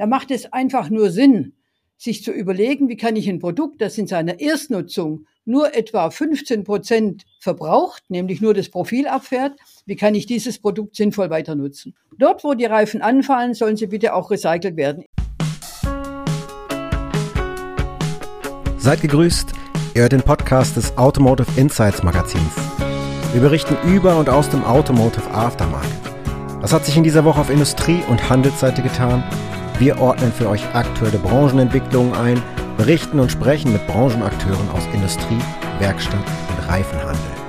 Da macht es einfach nur Sinn, sich zu überlegen, wie kann ich ein Produkt, das in seiner Erstnutzung nur etwa 15 Prozent verbraucht, nämlich nur das Profil abfährt, wie kann ich dieses Produkt sinnvoll weiter nutzen. Dort, wo die Reifen anfallen, sollen sie bitte auch recycelt werden. Seid gegrüßt, ihr hört den Podcast des Automotive Insights Magazins. Wir berichten über und aus dem Automotive Aftermarket. Was hat sich in dieser Woche auf Industrie- und Handelsseite getan? Wir ordnen für euch aktuelle Branchenentwicklungen ein, berichten und sprechen mit Branchenakteuren aus Industrie, Werkstatt und Reifenhandel.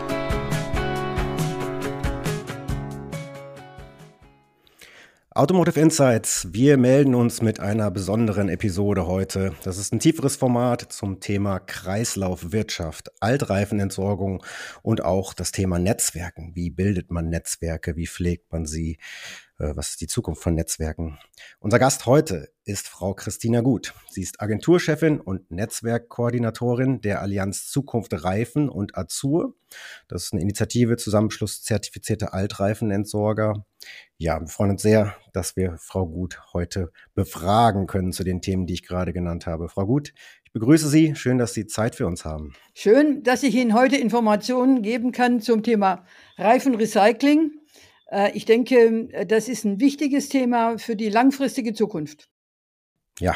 Automotive Insights, wir melden uns mit einer besonderen Episode heute. Das ist ein tieferes Format zum Thema Kreislaufwirtschaft, Altreifenentsorgung und auch das Thema Netzwerken. Wie bildet man Netzwerke? Wie pflegt man sie? Äh, was ist die Zukunft von Netzwerken? Unser Gast heute ist Frau Christina Gut. Sie ist Agenturchefin und Netzwerkkoordinatorin der Allianz Zukunft Reifen und Azur. Das ist eine Initiative Zusammenschluss zertifizierter Altreifenentsorger. Ja, wir freuen uns sehr, dass wir Frau Gut heute befragen können zu den Themen, die ich gerade genannt habe. Frau Gut, ich begrüße Sie. Schön, dass Sie Zeit für uns haben. Schön, dass ich Ihnen heute Informationen geben kann zum Thema Reifenrecycling. Äh, ich denke, das ist ein wichtiges Thema für die langfristige Zukunft. Ja,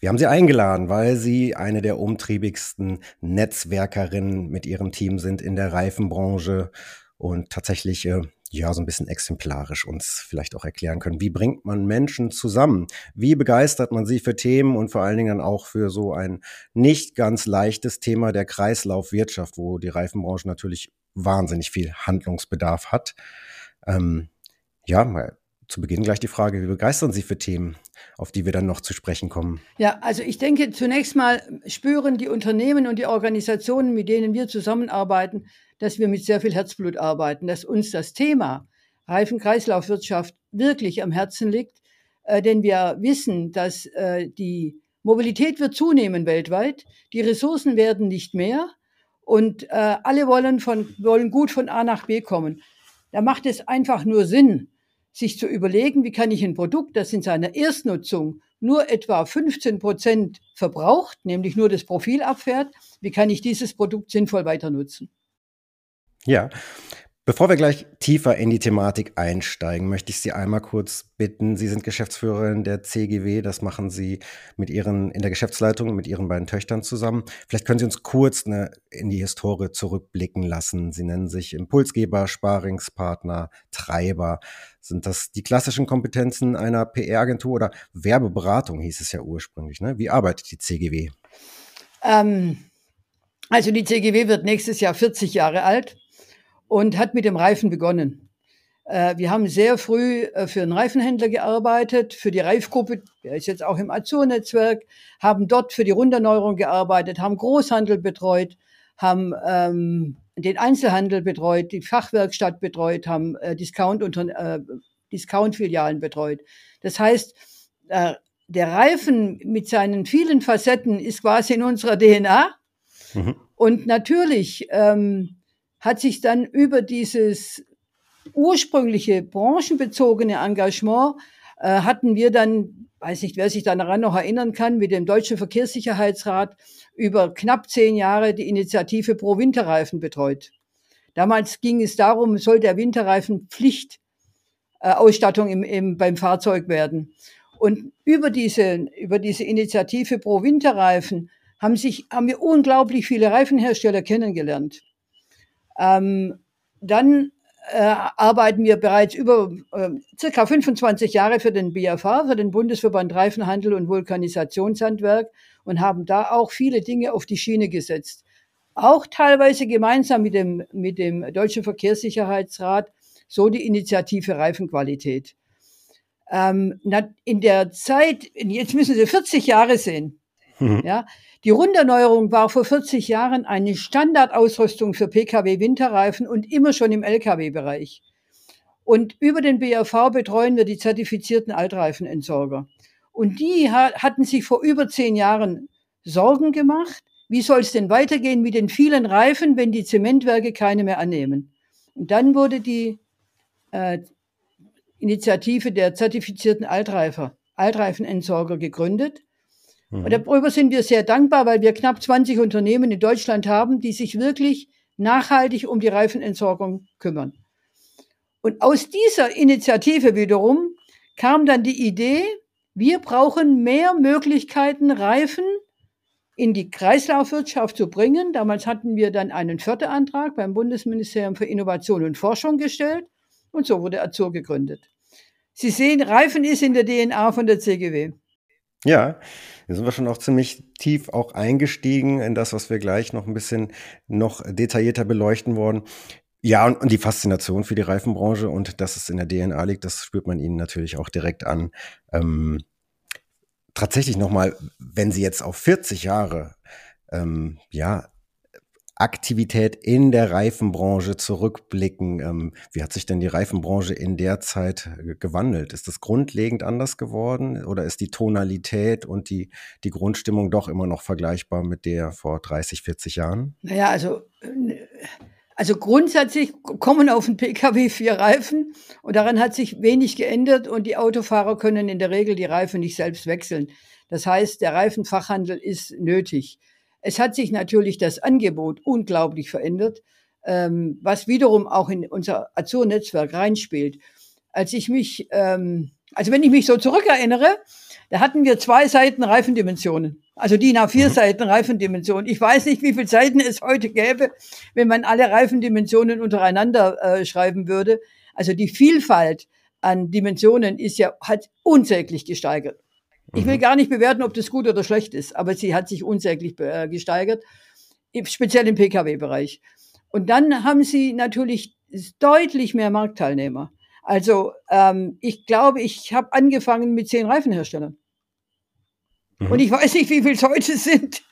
wir haben Sie eingeladen, weil Sie eine der umtriebigsten Netzwerkerinnen mit Ihrem Team sind in der Reifenbranche und tatsächlich äh, ja so ein bisschen exemplarisch uns vielleicht auch erklären können. Wie bringt man Menschen zusammen? Wie begeistert man sie für Themen und vor allen Dingen auch für so ein nicht ganz leichtes Thema der Kreislaufwirtschaft, wo die Reifenbranche natürlich wahnsinnig viel Handlungsbedarf hat? Ähm, ja, mal zu Beginn gleich die Frage, wie begeistern Sie für Themen, auf die wir dann noch zu sprechen kommen? Ja, also ich denke, zunächst mal spüren die Unternehmen und die Organisationen, mit denen wir zusammenarbeiten, dass wir mit sehr viel Herzblut arbeiten, dass uns das Thema Reifenkreislaufwirtschaft wirklich am Herzen liegt, äh, denn wir wissen, dass äh, die Mobilität wird zunehmen weltweit, die Ressourcen werden nicht mehr und äh, alle wollen, von, wollen gut von A nach B kommen. Da macht es einfach nur Sinn, sich zu überlegen, wie kann ich ein Produkt, das in seiner Erstnutzung nur etwa 15 Prozent verbraucht, nämlich nur das Profil abfährt, wie kann ich dieses Produkt sinnvoll weiter nutzen? Ja, Bevor wir gleich tiefer in die Thematik einsteigen, möchte ich Sie einmal kurz bitten. Sie sind Geschäftsführerin der CGW. Das machen Sie mit Ihren, in der Geschäftsleitung mit Ihren beiden Töchtern zusammen. Vielleicht können Sie uns kurz eine, in die Historie zurückblicken lassen. Sie nennen sich Impulsgeber, Sparingspartner, Treiber. Sind das die klassischen Kompetenzen einer PR-Agentur oder Werbeberatung hieß es ja ursprünglich? Ne? Wie arbeitet die CGW? Ähm, also die CGW wird nächstes Jahr 40 Jahre alt und hat mit dem Reifen begonnen. Äh, wir haben sehr früh äh, für einen Reifenhändler gearbeitet, für die Reifgruppe, der ist jetzt auch im Azur-Netzwerk, haben dort für die Runderneuerung gearbeitet, haben Großhandel betreut, haben ähm, den Einzelhandel betreut, die Fachwerkstatt betreut, haben äh, Discount äh, Discount-Filialen betreut. Das heißt, äh, der Reifen mit seinen vielen Facetten ist quasi in unserer DNA. Mhm. Und natürlich ähm, hat sich dann über dieses ursprüngliche branchenbezogene Engagement äh, hatten wir dann, weiß nicht, wer sich daran noch erinnern kann, mit dem Deutschen Verkehrssicherheitsrat über knapp zehn Jahre die Initiative Pro Winterreifen betreut. Damals ging es darum, soll der Winterreifen Pflichtausstattung äh, im, im, beim Fahrzeug werden. Und über diese, über diese Initiative Pro Winterreifen haben sich, haben wir unglaublich viele Reifenhersteller kennengelernt. Ähm, dann äh, arbeiten wir bereits über äh, circa 25 Jahre für den BFH, für den Bundesverband Reifenhandel und Vulkanisationshandwerk und haben da auch viele Dinge auf die Schiene gesetzt. Auch teilweise gemeinsam mit dem, mit dem Deutschen Verkehrssicherheitsrat, so die Initiative Reifenqualität. Ähm, in der Zeit, jetzt müssen Sie 40 Jahre sehen, mhm. ja, die Runderneuerung war vor 40 Jahren eine Standardausrüstung für Pkw-Winterreifen und immer schon im Lkw-Bereich. Und über den BRV betreuen wir die zertifizierten Altreifenentsorger. Und die hatten sich vor über zehn Jahren Sorgen gemacht. Wie soll es denn weitergehen mit den vielen Reifen, wenn die Zementwerke keine mehr annehmen? Und dann wurde die äh, Initiative der zertifizierten Altreifer Altreifenentsorger gegründet. Mhm. Und darüber sind wir sehr dankbar, weil wir knapp 20 Unternehmen in Deutschland haben, die sich wirklich nachhaltig um die Reifenentsorgung kümmern. Und aus dieser Initiative wiederum kam dann die Idee, wir brauchen mehr Möglichkeiten, Reifen in die Kreislaufwirtschaft zu bringen. Damals hatten wir dann einen Förderantrag beim Bundesministerium für Innovation und Forschung gestellt und so wurde Azur gegründet. Sie sehen, Reifen ist in der DNA von der CGW. Ja, da sind wir schon auch ziemlich tief auch eingestiegen in das, was wir gleich noch ein bisschen noch detaillierter beleuchten wollen. Ja, und, und die Faszination für die Reifenbranche und dass es in der DNA liegt, das spürt man ihnen natürlich auch direkt an. Ähm, tatsächlich nochmal, wenn Sie jetzt auf 40 Jahre ähm, ja, Aktivität in der Reifenbranche zurückblicken, ähm, wie hat sich denn die Reifenbranche in der Zeit äh, gewandelt? Ist das grundlegend anders geworden oder ist die Tonalität und die, die Grundstimmung doch immer noch vergleichbar mit der vor 30, 40 Jahren? Naja, also äh, also grundsätzlich kommen auf den Pkw vier Reifen und daran hat sich wenig geändert und die Autofahrer können in der Regel die Reifen nicht selbst wechseln. Das heißt, der Reifenfachhandel ist nötig. Es hat sich natürlich das Angebot unglaublich verändert, ähm, was wiederum auch in unser Azur-Netzwerk reinspielt. Als ich mich, ähm, also wenn ich mich so zurückerinnere, da hatten wir zwei Seiten Reifendimensionen. Also DIN A4 mhm. Seiten Reifendimensionen. Ich weiß nicht, wie viele Seiten es heute gäbe, wenn man alle Reifendimensionen untereinander äh, schreiben würde. Also die Vielfalt an Dimensionen ist ja, hat unsäglich gesteigert. Ich will mhm. gar nicht bewerten, ob das gut oder schlecht ist, aber sie hat sich unsäglich äh, gesteigert, speziell im Pkw-Bereich. Und dann haben sie natürlich deutlich mehr Marktteilnehmer. Also ähm, ich glaube, ich habe angefangen mit zehn Reifenherstellern. Und ich weiß nicht, wie viel es heute sind.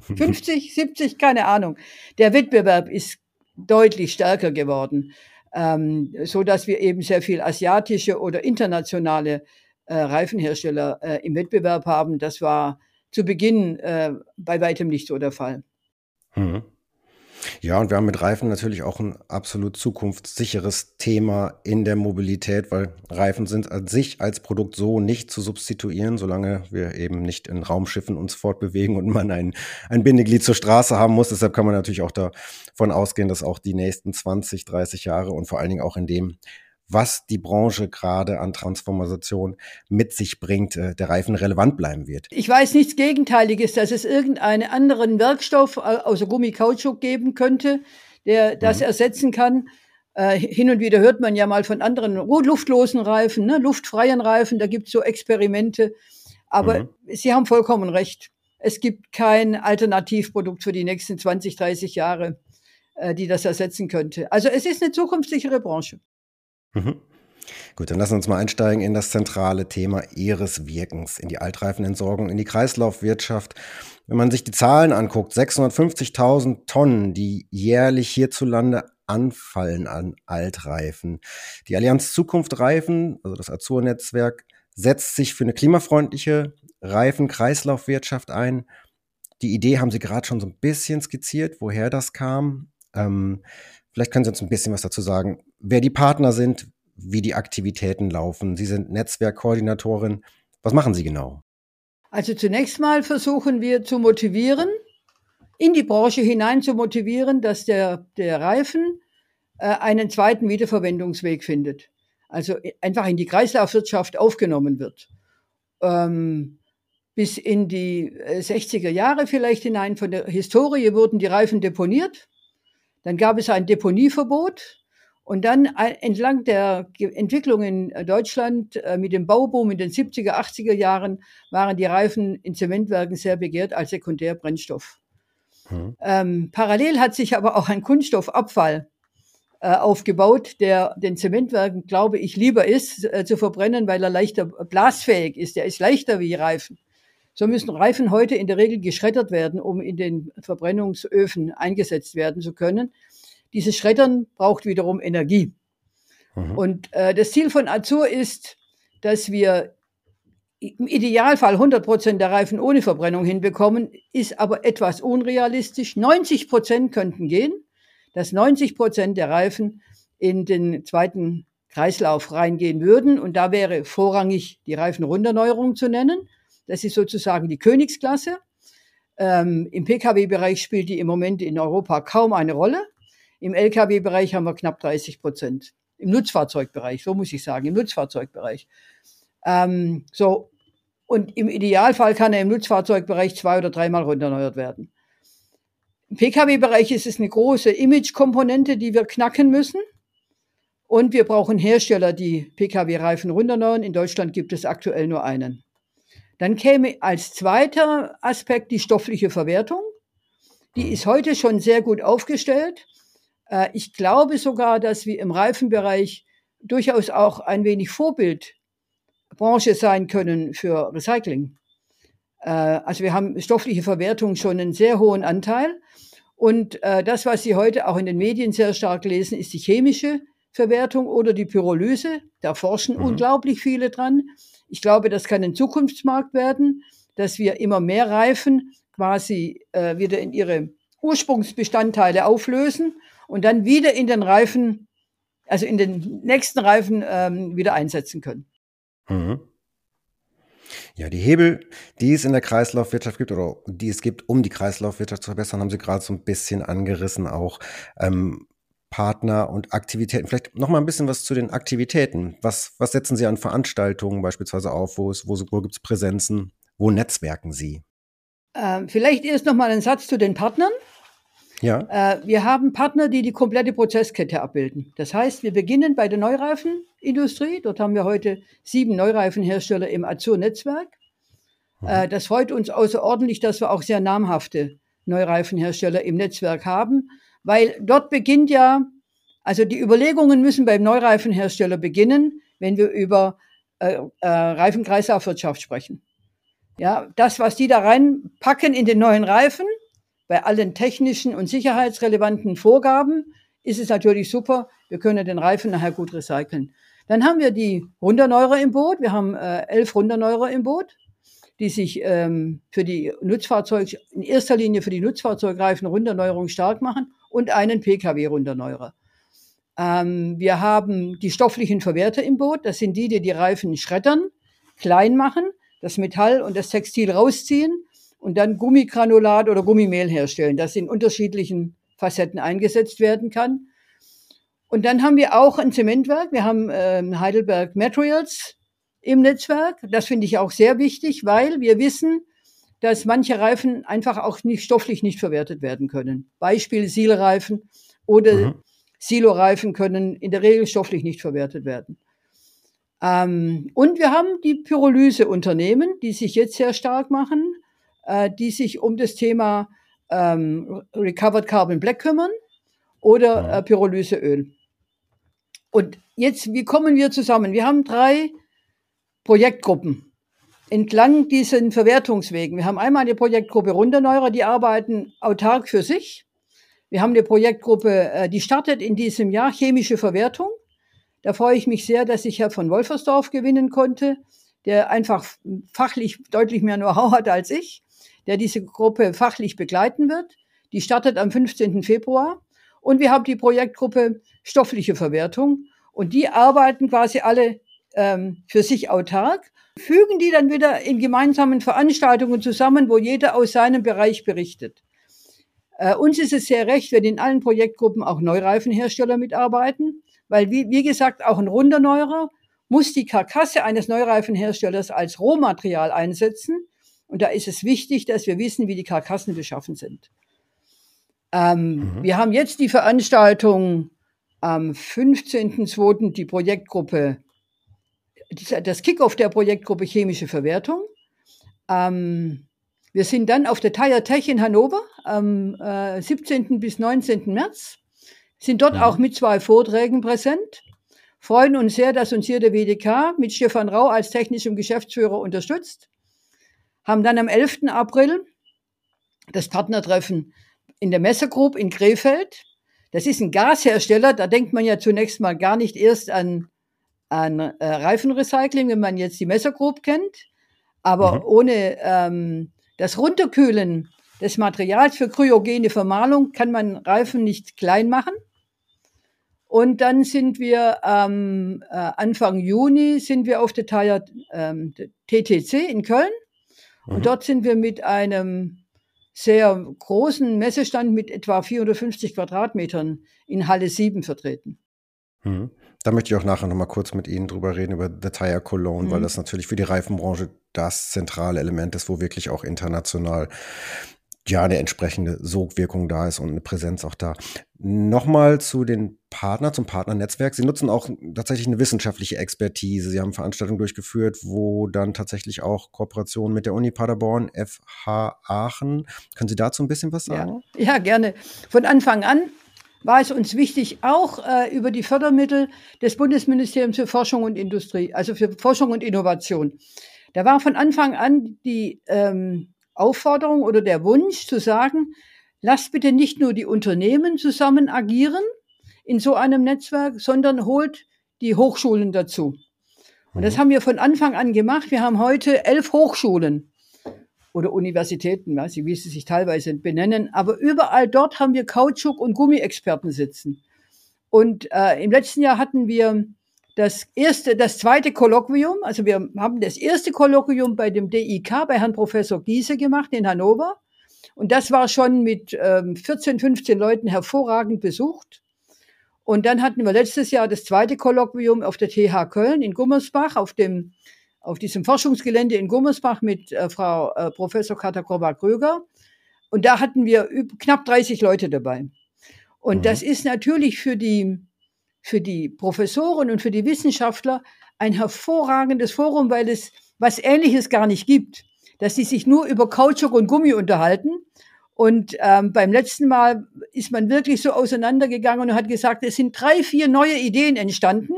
50, 70, keine Ahnung. Der Wettbewerb ist deutlich stärker geworden, ähm, so dass wir eben sehr viel asiatische oder internationale äh, Reifenhersteller äh, im Wettbewerb haben. Das war zu Beginn äh, bei weitem nicht so der Fall. Mhm. Ja, und wir haben mit Reifen natürlich auch ein absolut zukunftssicheres Thema in der Mobilität, weil Reifen sind an sich als Produkt so nicht zu substituieren, solange wir eben nicht in Raumschiffen uns fortbewegen und man ein, ein Bindeglied zur Straße haben muss. Deshalb kann man natürlich auch davon ausgehen, dass auch die nächsten 20, 30 Jahre und vor allen Dingen auch in dem was die Branche gerade an Transformation mit sich bringt, äh, der Reifen relevant bleiben wird. Ich weiß nichts Gegenteiliges, dass es irgendeinen anderen Werkstoff außer Gummikautschuk geben könnte, der das mhm. ersetzen kann. Äh, hin und wieder hört man ja mal von anderen luftlosen Reifen, ne, luftfreien Reifen, da gibt es so Experimente. Aber mhm. Sie haben vollkommen recht. Es gibt kein Alternativprodukt für die nächsten 20, 30 Jahre, äh, die das ersetzen könnte. Also es ist eine zukunftssichere Branche. Mhm. Gut, dann lassen wir uns mal einsteigen in das zentrale Thema Ihres Wirkens, in die Altreifenentsorgung, in die Kreislaufwirtschaft. Wenn man sich die Zahlen anguckt, 650.000 Tonnen, die jährlich hierzulande anfallen an Altreifen. Die Allianz Zukunft Reifen, also das Azur-Netzwerk, setzt sich für eine klimafreundliche Reifenkreislaufwirtschaft ein. Die Idee haben Sie gerade schon so ein bisschen skizziert, woher das kam. Ähm, vielleicht können Sie uns ein bisschen was dazu sagen, wer die Partner sind, wie die Aktivitäten laufen. Sie sind Netzwerkkoordinatorin. Was machen Sie genau? Also zunächst mal versuchen wir zu motivieren, in die Branche hinein zu motivieren, dass der, der Reifen äh, einen zweiten Wiederverwendungsweg findet. Also einfach in die Kreislaufwirtschaft aufgenommen wird. Ähm, bis in die 60er äh, Jahre vielleicht hinein von der Historie wurden die Reifen deponiert. Dann gab es ein Deponieverbot. Und dann entlang der Entwicklung in äh, Deutschland äh, mit dem Bauboom in den 70er, 80er Jahren waren die Reifen in Zementwerken sehr begehrt als Sekundärbrennstoff. Hm. Ähm, parallel hat sich aber auch ein Kunststoffabfall äh, aufgebaut, der den Zementwerken, glaube ich, lieber ist äh, zu verbrennen, weil er leichter blasfähig ist. Der ist leichter wie Reifen. So müssen Reifen heute in der Regel geschreddert werden, um in den Verbrennungsöfen eingesetzt werden zu können. Dieses Schreddern braucht wiederum Energie. Mhm. Und äh, das Ziel von Azur ist, dass wir im Idealfall 100 Prozent der Reifen ohne Verbrennung hinbekommen, ist aber etwas unrealistisch. 90 Prozent könnten gehen, dass 90 Prozent der Reifen in den zweiten Kreislauf reingehen würden. Und da wäre vorrangig die Reifenrunderneuerung zu nennen. Das ist sozusagen die Königsklasse. Ähm, Im Pkw-Bereich spielt die im Moment in Europa kaum eine Rolle. Im Lkw-Bereich haben wir knapp 30 Prozent. Im Nutzfahrzeugbereich, so muss ich sagen, im Nutzfahrzeugbereich. Ähm, so, und im Idealfall kann er im Nutzfahrzeugbereich zwei oder dreimal runterneuert werden. Im Pkw-Bereich ist es eine große Image-Komponente, die wir knacken müssen. Und wir brauchen Hersteller, die Pkw-Reifen runterneuern. In Deutschland gibt es aktuell nur einen. Dann käme als zweiter Aspekt die stoffliche Verwertung. Die ist heute schon sehr gut aufgestellt. Äh, ich glaube sogar, dass wir im Reifenbereich durchaus auch ein wenig Vorbildbranche sein können für Recycling. Äh, also wir haben stoffliche Verwertung schon einen sehr hohen Anteil. Und äh, das, was Sie heute auch in den Medien sehr stark lesen, ist die chemische Verwertung oder die Pyrolyse. Da forschen mhm. unglaublich viele dran. Ich glaube, das kann ein Zukunftsmarkt werden, dass wir immer mehr Reifen quasi äh, wieder in ihre Ursprungsbestandteile auflösen und dann wieder in den Reifen, also in den nächsten Reifen ähm, wieder einsetzen können. Mhm. Ja, die Hebel, die es in der Kreislaufwirtschaft gibt oder die es gibt, um die Kreislaufwirtschaft zu verbessern, haben Sie gerade so ein bisschen angerissen auch. Ähm, Partner und Aktivitäten. Vielleicht noch mal ein bisschen was zu den Aktivitäten. Was, was setzen Sie an Veranstaltungen beispielsweise auf? Wo, ist, wo, wo gibt es Präsenzen? Wo netzwerken Sie? Ähm, vielleicht erst noch mal ein Satz zu den Partnern. Ja. Äh, wir haben Partner, die die komplette Prozesskette abbilden. Das heißt, wir beginnen bei der Neureifenindustrie. Dort haben wir heute sieben Neureifenhersteller im Azur-Netzwerk. Mhm. Äh, das freut uns außerordentlich, dass wir auch sehr namhafte Neureifenhersteller im Netzwerk haben, weil dort beginnt ja, also die Überlegungen müssen beim Neureifenhersteller beginnen, wenn wir über äh, äh, Reifenkreislaufwirtschaft sprechen. Ja, das, was die da reinpacken in den neuen Reifen, bei allen technischen und sicherheitsrelevanten Vorgaben ist es natürlich super. Wir können den Reifen nachher gut recyceln. Dann haben wir die Runderneurer im Boot. Wir haben äh, elf Runderneurer im Boot, die sich ähm, für die Nutzfahrzeug, in erster Linie für die Nutzfahrzeugreifen Runderneuerung stark machen und einen Pkw-Runderneurer. Ähm, wir haben die stofflichen Verwerter im Boot. Das sind die, die die Reifen schreddern, klein machen, das Metall und das Textil rausziehen und dann Gummigranulat oder Gummimehl herstellen, das in unterschiedlichen Facetten eingesetzt werden kann. Und dann haben wir auch ein Zementwerk. Wir haben äh, Heidelberg Materials im Netzwerk. Das finde ich auch sehr wichtig, weil wir wissen, dass manche Reifen einfach auch nicht stofflich nicht verwertet werden können. Beispiel Silreifen oder mhm. Siloreifen können in der Regel stofflich nicht verwertet werden. Ähm, und wir haben die Pyrolyseunternehmen, die sich jetzt sehr stark machen äh, die sich um das Thema ähm, Recovered Carbon Black kümmern oder äh, Pyrolyseöl. Und jetzt, wie kommen wir zusammen? Wir haben drei Projektgruppen entlang diesen Verwertungswegen. Wir haben einmal eine Projektgruppe Runderneurer, die arbeiten autark für sich. Wir haben eine Projektgruppe, äh, die startet in diesem Jahr chemische Verwertung. Da freue ich mich sehr, dass ich Herr von Wolfersdorf gewinnen konnte, der einfach fachlich deutlich mehr Know-how hat als ich der diese Gruppe fachlich begleiten wird. Die startet am 15. Februar. Und wir haben die Projektgruppe Stoffliche Verwertung. Und die arbeiten quasi alle ähm, für sich autark, fügen die dann wieder in gemeinsamen Veranstaltungen zusammen, wo jeder aus seinem Bereich berichtet. Äh, uns ist es sehr recht, wenn in allen Projektgruppen auch Neureifenhersteller mitarbeiten, weil, wie, wie gesagt, auch ein Runderneuerer muss die Karkasse eines Neureifenherstellers als Rohmaterial einsetzen und da ist es wichtig, dass wir wissen, wie die Karkassen beschaffen sind. Ähm, mhm. Wir haben jetzt die Veranstaltung am 15.02. die Projektgruppe, das Kickoff der Projektgruppe Chemische Verwertung. Ähm, wir sind dann auf der Tire Tech in Hannover am äh, 17. bis 19. März, sind dort mhm. auch mit zwei Vorträgen präsent, freuen uns sehr, dass uns hier der WDK mit Stefan Rau als technischem Geschäftsführer unterstützt haben dann am 11. April das Partnertreffen in der Messe Group in Krefeld. Das ist ein Gashersteller, da denkt man ja zunächst mal gar nicht erst an, an äh, Reifenrecycling, wenn man jetzt die Messer Group kennt. Aber mhm. ohne ähm, das Runterkühlen des Materials für kryogene Vermahlung kann man Reifen nicht klein machen. Und dann sind wir ähm, äh, Anfang Juni sind wir auf der Tire ähm, TTC in Köln. Mhm. Und dort sind wir mit einem sehr großen Messestand mit etwa 450 Quadratmetern in Halle 7 vertreten. Mhm. Da möchte ich auch nachher nochmal kurz mit Ihnen drüber reden, über The Tire Cologne, mhm. weil das natürlich für die Reifenbranche das zentrale Element ist, wo wirklich auch international ja eine entsprechende Sogwirkung da ist und eine Präsenz auch da. Nochmal zu den Partnern, zum Partnernetzwerk. Sie nutzen auch tatsächlich eine wissenschaftliche Expertise. Sie haben Veranstaltungen durchgeführt, wo dann tatsächlich auch Kooperationen mit der Uni Paderborn, FH Aachen. Können Sie dazu ein bisschen was sagen? Ja, ja gerne. Von Anfang an war es uns wichtig, auch äh, über die Fördermittel des Bundesministeriums für Forschung und Industrie, also für Forschung und Innovation. Da war von Anfang an die ähm, Aufforderung oder der Wunsch zu sagen, lasst bitte nicht nur die Unternehmen zusammen agieren in so einem Netzwerk, sondern holt die Hochschulen dazu. Und das mhm. haben wir von Anfang an gemacht. Wir haben heute elf Hochschulen oder Universitäten, weiß ich, wie sie sich teilweise benennen, aber überall dort haben wir Kautschuk- und Gummiexperten sitzen. Und äh, im letzten Jahr hatten wir das erste, das zweite Kolloquium, also wir haben das erste Kolloquium bei dem DIK bei Herrn Professor Giese gemacht in Hannover. Und das war schon mit ähm, 14, 15 Leuten hervorragend besucht. Und dann hatten wir letztes Jahr das zweite Kolloquium auf der TH Köln in Gummersbach auf dem auf diesem Forschungsgelände in Gummersbach mit äh, Frau äh, Professor Katakova-Kröger. Und da hatten wir knapp 30 Leute dabei. Und mhm. das ist natürlich für die, für die Professoren und für die Wissenschaftler ein hervorragendes Forum, weil es was Ähnliches gar nicht gibt, dass sie sich nur über Kautschuk und Gummi unterhalten. Und ähm, beim letzten Mal ist man wirklich so auseinandergegangen und hat gesagt, es sind drei, vier neue Ideen entstanden,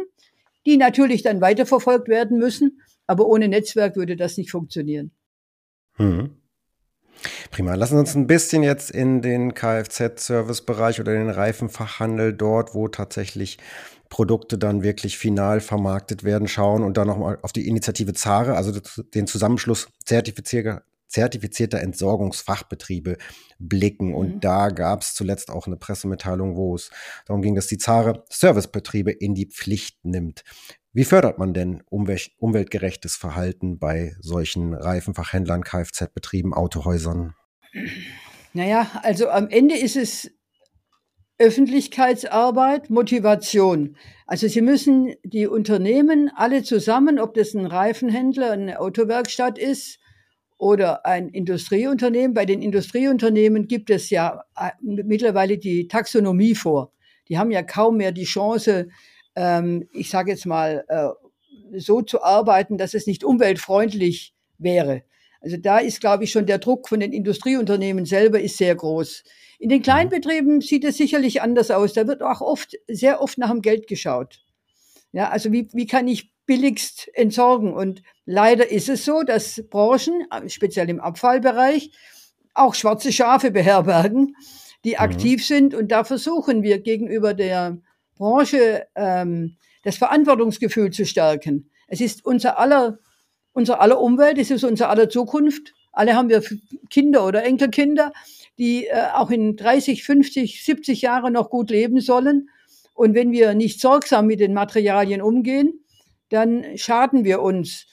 die natürlich dann weiterverfolgt werden müssen. Aber ohne Netzwerk würde das nicht funktionieren. Hm. Prima. Lassen Sie uns ein bisschen jetzt in den Kfz-Service-Bereich oder den Reifenfachhandel dort, wo tatsächlich Produkte dann wirklich final vermarktet werden, schauen und dann nochmal auf die Initiative ZARE, also den Zusammenschluss zertifizierter, zertifizierter Entsorgungsfachbetriebe blicken. Und mhm. da gab es zuletzt auch eine Pressemitteilung, wo es darum ging, dass die ZARE Servicebetriebe in die Pflicht nimmt. Wie fördert man denn umweltgerechtes Verhalten bei solchen Reifenfachhändlern, Kfz-Betrieben, Autohäusern? Naja, also am Ende ist es Öffentlichkeitsarbeit, Motivation. Also Sie müssen die Unternehmen alle zusammen, ob das ein Reifenhändler, eine Autowerkstatt ist oder ein Industrieunternehmen. Bei den Industrieunternehmen gibt es ja äh, mittlerweile die Taxonomie vor. Die haben ja kaum mehr die Chance, ähm, ich sage jetzt mal, äh, so zu arbeiten, dass es nicht umweltfreundlich wäre. Also da ist, glaube ich, schon der Druck von den Industrieunternehmen selber ist sehr groß. In den Kleinbetrieben sieht es sicherlich anders aus. Da wird auch oft, sehr oft nach dem Geld geschaut. Ja, also wie, wie kann ich billigst entsorgen? Und leider ist es so, dass Branchen, speziell im Abfallbereich, auch schwarze Schafe beherbergen, die mhm. aktiv sind. Und da versuchen wir gegenüber der Branche ähm, das Verantwortungsgefühl zu stärken. Es ist unser aller, unser aller Umwelt, es ist unser aller Zukunft. Alle haben wir Kinder oder Enkelkinder, die äh, auch in 30, 50, 70 Jahren noch gut leben sollen. Und wenn wir nicht sorgsam mit den Materialien umgehen, dann schaden wir uns.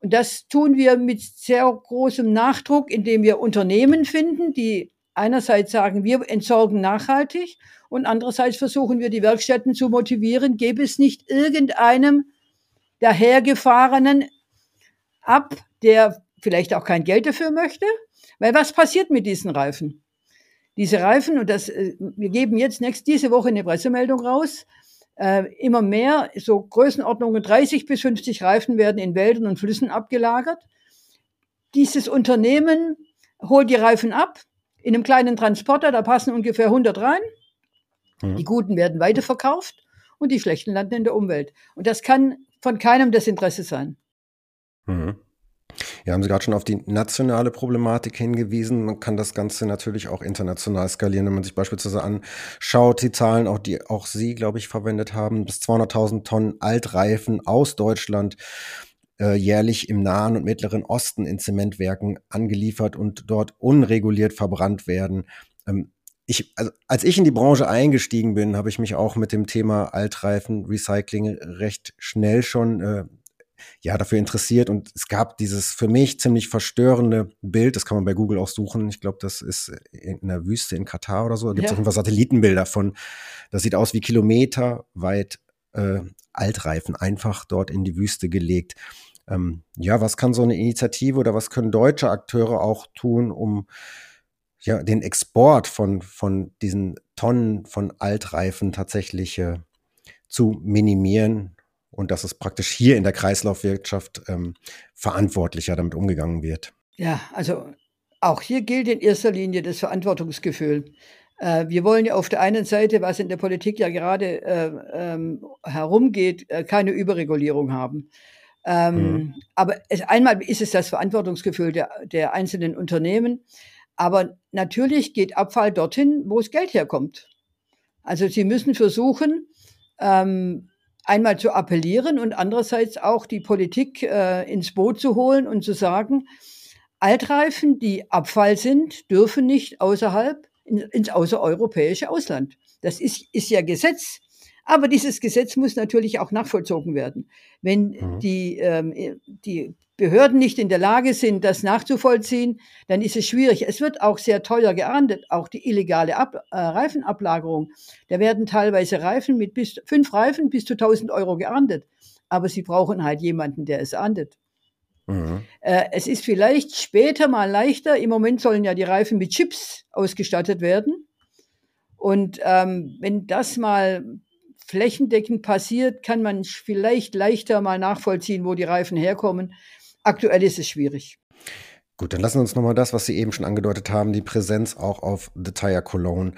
Und das tun wir mit sehr großem Nachdruck, indem wir Unternehmen finden, die einerseits sagen, wir entsorgen nachhaltig und andererseits versuchen wir die Werkstätten zu motivieren, gäbe es nicht irgendeinem dahergefahrenen ab, der vielleicht auch kein Geld dafür möchte. Weil was passiert mit diesen Reifen? Diese Reifen, und das, äh, wir geben jetzt nächst, diese Woche eine Pressemeldung raus, äh, immer mehr, so Größenordnungen 30 bis 50 Reifen werden in Wäldern und Flüssen abgelagert. Dieses Unternehmen holt die Reifen ab, in einem kleinen Transporter, da passen ungefähr 100 rein. Mhm. Die guten werden weiterverkauft und die schlechten landen in der Umwelt. Und das kann von keinem das Interesse sein. Mhm. Ja, haben Sie gerade schon auf die nationale Problematik hingewiesen. Man kann das Ganze natürlich auch international skalieren, wenn man sich beispielsweise anschaut, die Zahlen, auch die auch Sie, glaube ich, verwendet haben, bis 200.000 Tonnen Altreifen aus Deutschland äh, jährlich im Nahen und Mittleren Osten in Zementwerken angeliefert und dort unreguliert verbrannt werden. Ähm, ich, also als ich in die Branche eingestiegen bin, habe ich mich auch mit dem Thema Altreifen, Recycling recht schnell schon äh, ja dafür interessiert und es gab dieses für mich ziemlich verstörende Bild, das kann man bei Google auch suchen. Ich glaube, das ist in der Wüste in Katar oder so. Da gibt es ja. auf jeden Fall Satellitenbilder von. Das sieht aus wie kilometerweit äh, Altreifen einfach dort in die Wüste gelegt. Ähm, ja, was kann so eine Initiative oder was können deutsche Akteure auch tun, um ja, den Export von, von diesen Tonnen von Altreifen tatsächlich äh, zu minimieren und dass es praktisch hier in der Kreislaufwirtschaft ähm, verantwortlicher damit umgegangen wird. Ja, also auch hier gilt in erster Linie das Verantwortungsgefühl. Äh, wir wollen ja auf der einen Seite, was in der Politik ja gerade äh, ähm, herumgeht, äh, keine Überregulierung haben. Ähm, mhm. Aber es, einmal ist es das Verantwortungsgefühl der, der einzelnen Unternehmen. Aber natürlich geht Abfall dorthin, wo das Geld herkommt. Also sie müssen versuchen, ähm, einmal zu appellieren und andererseits auch die Politik äh, ins Boot zu holen und zu sagen, Altreifen, die Abfall sind, dürfen nicht außerhalb ins außereuropäische Ausland. Das ist, ist ja Gesetz. Aber dieses Gesetz muss natürlich auch nachvollzogen werden. Wenn mhm. die, ähm, die Behörden nicht in der Lage sind, das nachzuvollziehen, dann ist es schwierig. Es wird auch sehr teuer geahndet, auch die illegale Ab äh, Reifenablagerung. Da werden teilweise Reifen mit bis fünf Reifen bis zu 1000 Euro geahndet. Aber sie brauchen halt jemanden, der es ahndet. Mhm. Äh, es ist vielleicht später mal leichter. Im Moment sollen ja die Reifen mit Chips ausgestattet werden. Und ähm, wenn das mal flächendeckend passiert, kann man vielleicht leichter mal nachvollziehen, wo die Reifen herkommen. Aktuell ist es schwierig. Gut, dann lassen wir uns nochmal das, was Sie eben schon angedeutet haben, die Präsenz auch auf The Tire Cologne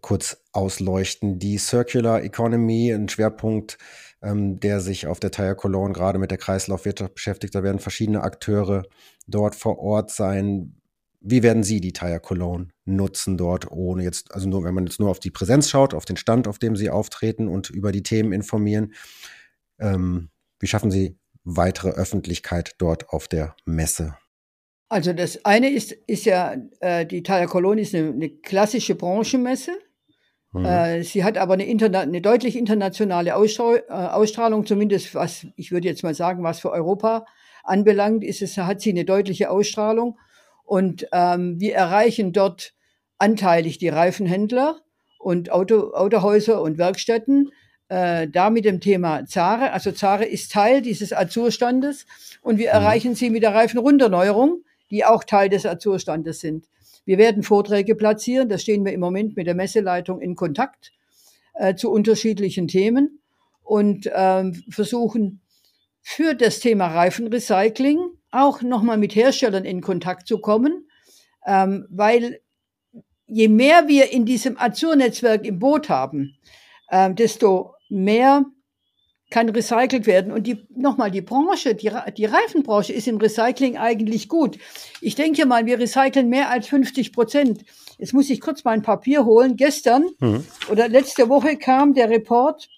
kurz ausleuchten. Die Circular Economy, ein Schwerpunkt, ähm, der sich auf der Tire Cologne gerade mit der Kreislaufwirtschaft beschäftigt. Da werden verschiedene Akteure dort vor Ort sein. Wie werden Sie die Tire Cologne nutzen dort, ohne jetzt, also nur, wenn man jetzt nur auf die Präsenz schaut, auf den Stand, auf dem Sie auftreten und über die Themen informieren? Ähm, wie schaffen Sie weitere Öffentlichkeit dort auf der Messe? Also das eine ist, ist ja, äh, die Thalia Cologne ist eine, eine klassische Branchenmesse. Mhm. Äh, sie hat aber eine, interna eine deutlich internationale Ausstrahl äh, Ausstrahlung, zumindest was, ich würde jetzt mal sagen, was für Europa anbelangt, ist es, hat sie eine deutliche Ausstrahlung. Und ähm, wir erreichen dort anteilig die Reifenhändler und Auto, Autohäuser und Werkstätten äh, da mit dem Thema Zare. Also Zare ist Teil dieses Azurstandes und wir mhm. erreichen sie mit der Reifenrunderneuerung, die auch Teil des Azurstandes sind. Wir werden Vorträge platzieren, da stehen wir im Moment mit der Messeleitung in Kontakt äh, zu unterschiedlichen Themen und ähm, versuchen für das Thema Reifenrecycling auch nochmal mit Herstellern in Kontakt zu kommen, ähm, weil je mehr wir in diesem Azur-Netzwerk im Boot haben, äh, desto mehr kann recycelt werden. Und die, nochmal, die Branche, die, die Reifenbranche ist im Recycling eigentlich gut. Ich denke mal, wir recyceln mehr als 50 Prozent. Jetzt muss ich kurz mal ein Papier holen. Gestern mhm. oder letzte Woche kam der Report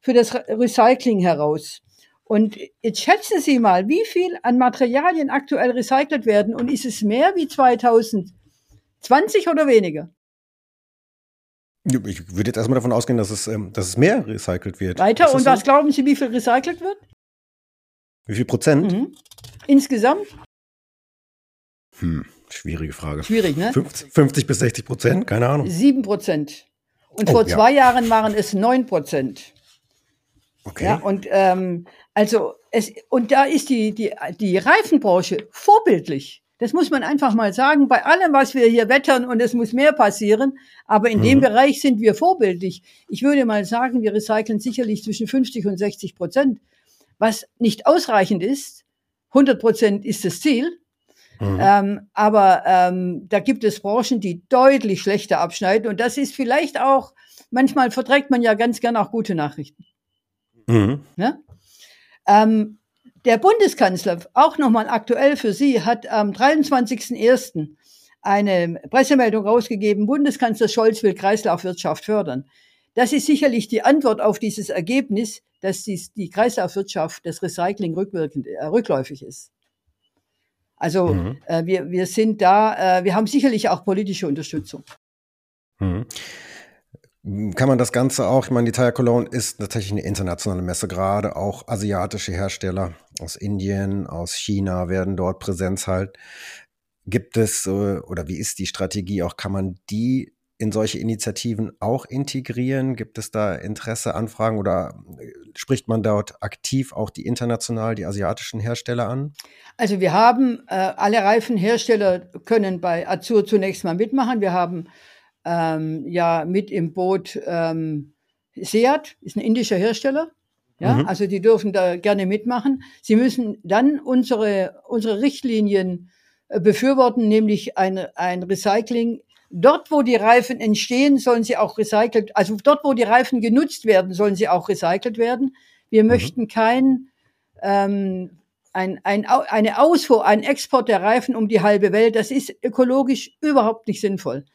für das Recycling heraus. Und jetzt schätzen Sie mal, wie viel an Materialien aktuell recycelt werden und ist es mehr wie 2020 oder weniger? Ich würde jetzt erstmal davon ausgehen, dass es, ähm, dass es mehr recycelt wird. Weiter, und so? was glauben Sie, wie viel recycelt wird? Wie viel Prozent? Mhm. Insgesamt? Hm, schwierige Frage. Schwierig, ne? 50, 50 bis 60 Prozent, keine Ahnung. 7 Prozent. Und oh, vor ja. zwei Jahren waren es 9 Prozent. Okay. Ja, und ähm, also es, und da ist die, die, die Reifenbranche vorbildlich. Das muss man einfach mal sagen. Bei allem, was wir hier wettern und es muss mehr passieren, aber in mhm. dem Bereich sind wir vorbildlich. Ich würde mal sagen, wir recyceln sicherlich zwischen 50 und 60 Prozent, was nicht ausreichend ist. 100 Prozent ist das Ziel. Mhm. Ähm, aber ähm, da gibt es Branchen, die deutlich schlechter abschneiden. Und das ist vielleicht auch, manchmal verträgt man ja ganz gern auch gute Nachrichten. Mhm. Ja? Ähm, der Bundeskanzler, auch nochmal aktuell für Sie, hat am 23.01. eine Pressemeldung rausgegeben, Bundeskanzler Scholz will Kreislaufwirtschaft fördern. Das ist sicherlich die Antwort auf dieses Ergebnis, dass die, die Kreislaufwirtschaft, das Recycling rückwirkend, äh, rückläufig ist. Also mhm. äh, wir, wir sind da, äh, wir haben sicherlich auch politische Unterstützung. Mhm. Kann man das Ganze auch, ich meine, die Tire Cologne ist tatsächlich eine internationale Messe, gerade auch asiatische Hersteller aus Indien, aus China werden dort Präsenz halt. Gibt es äh, oder wie ist die Strategie auch, kann man die in solche Initiativen auch integrieren? Gibt es da Interesse, Anfragen oder äh, spricht man dort aktiv auch die international, die asiatischen Hersteller an? Also wir haben, äh, alle Reifenhersteller können bei Azur zunächst mal mitmachen. Wir haben ähm, ja mit im Boot ähm, Seat, ist ein indischer Hersteller. Ja, mhm. also die dürfen da gerne mitmachen. Sie müssen dann unsere, unsere Richtlinien äh, befürworten, nämlich ein, ein Recycling. Dort, wo die Reifen entstehen, sollen sie auch recycelt, also dort, wo die Reifen genutzt werden, sollen sie auch recycelt werden. Wir mhm. möchten kein, ähm, ein, ein, eine Ausfuhr, ein Export der Reifen um die halbe Welt. Das ist ökologisch überhaupt nicht sinnvoll.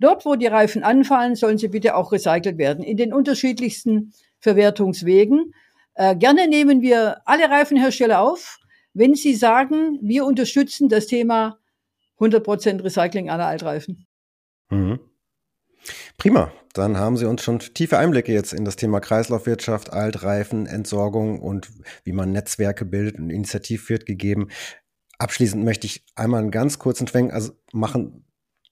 Dort, wo die Reifen anfallen, sollen sie bitte auch recycelt werden, in den unterschiedlichsten Verwertungswegen. Äh, gerne nehmen wir alle Reifenhersteller auf, wenn sie sagen, wir unterstützen das Thema 100% Recycling aller Altreifen. Mhm. Prima, dann haben Sie uns schon tiefe Einblicke jetzt in das Thema Kreislaufwirtschaft, Altreifen, Entsorgung und wie man Netzwerke bildet und Initiativ führt gegeben. Abschließend möchte ich einmal einen ganz kurzen Schwenk also machen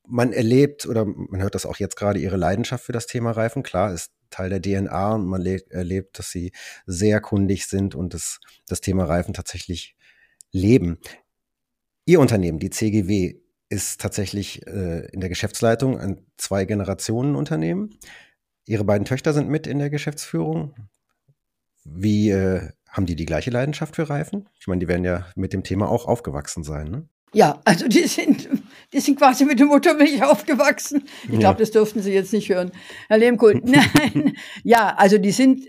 man erlebt oder man hört das auch jetzt gerade ihre Leidenschaft für das Thema Reifen. Klar, ist Teil der DNA und man erlebt, dass sie sehr kundig sind und das, das Thema Reifen tatsächlich leben. Ihr Unternehmen, die CGW, ist tatsächlich äh, in der Geschäftsleitung ein Zwei-Generationen-Unternehmen. Ihre beiden Töchter sind mit in der Geschäftsführung. Wie äh, haben die die gleiche Leidenschaft für Reifen? Ich meine, die werden ja mit dem Thema auch aufgewachsen sein. Ne? Ja, also die sind, die sind quasi mit der Muttermilch aufgewachsen. Ich glaube, das dürften Sie jetzt nicht hören, Herr Lehmkohl. Nein, ja, also die sind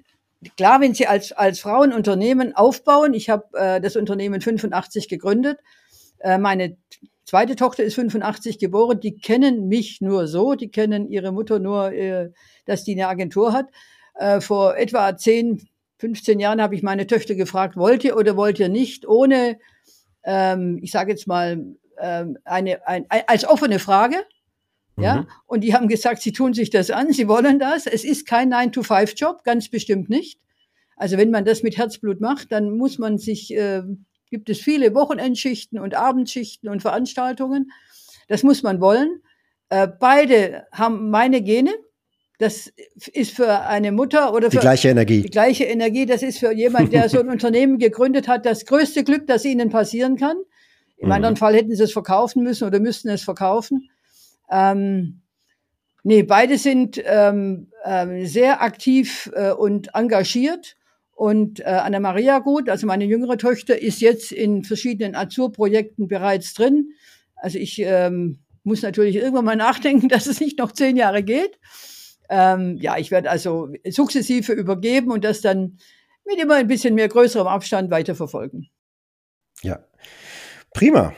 klar, wenn Sie als als Frauen Unternehmen aufbauen. Ich habe äh, das Unternehmen 85 gegründet. Äh, meine zweite Tochter ist 85 geboren. Die kennen mich nur so. Die kennen ihre Mutter nur, äh, dass die eine Agentur hat. Äh, vor etwa 10, 15 Jahren habe ich meine Töchter gefragt, wollt ihr oder wollt ihr nicht, ohne ähm, ich sage jetzt mal, ähm, eine, ein, als offene Frage. Ja, mhm. und die haben gesagt, sie tun sich das an, sie wollen das. Es ist kein 9-to-5-Job, ganz bestimmt nicht. Also wenn man das mit Herzblut macht, dann muss man sich, äh, gibt es viele Wochenendschichten und Abendschichten und Veranstaltungen. Das muss man wollen. Äh, beide haben meine Gene. Das ist für eine Mutter oder für die gleiche Energie. Die gleiche Energie. Das ist für jemand, der so ein Unternehmen gegründet hat, das größte Glück, das ihnen passieren kann. Im mhm. anderen Fall hätten sie es verkaufen müssen oder müssten es verkaufen. Ähm, nee, beide sind ähm, ähm, sehr aktiv äh, und engagiert. Und äh, Anna-Maria Gut, also meine jüngere Tochter, ist jetzt in verschiedenen Azur-Projekten bereits drin. Also ich ähm, muss natürlich irgendwann mal nachdenken, dass es nicht noch zehn Jahre geht. Ähm, ja, ich werde also sukzessive übergeben und das dann mit immer ein bisschen mehr größerem Abstand weiterverfolgen. Ja, Prima.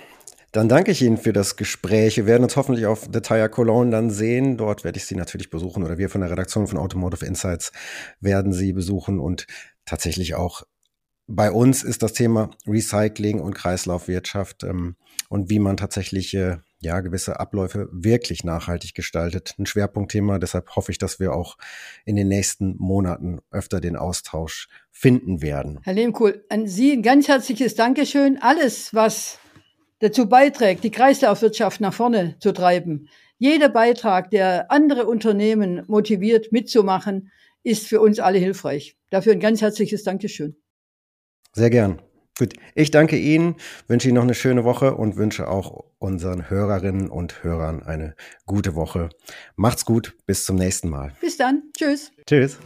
Dann danke ich Ihnen für das Gespräch. Wir werden uns hoffentlich auf The Tire Cologne dann sehen. Dort werde ich Sie natürlich besuchen oder wir von der Redaktion von Automotive Insights werden Sie besuchen und tatsächlich auch bei uns ist das Thema Recycling und Kreislaufwirtschaft ähm, und wie man tatsächlich äh, ja gewisse Abläufe wirklich nachhaltig gestaltet. Ein Schwerpunktthema. Deshalb hoffe ich, dass wir auch in den nächsten Monaten öfter den Austausch finden werden. Herr Lehmkohl, an Sie ein ganz herzliches Dankeschön. Alles, was dazu beiträgt, die Kreislaufwirtschaft nach vorne zu treiben. Jeder Beitrag, der andere Unternehmen motiviert mitzumachen, ist für uns alle hilfreich. Dafür ein ganz herzliches Dankeschön. Sehr gern. Gut, ich danke Ihnen, wünsche Ihnen noch eine schöne Woche und wünsche auch unseren Hörerinnen und Hörern eine gute Woche. Macht's gut, bis zum nächsten Mal. Bis dann. Tschüss. Tschüss.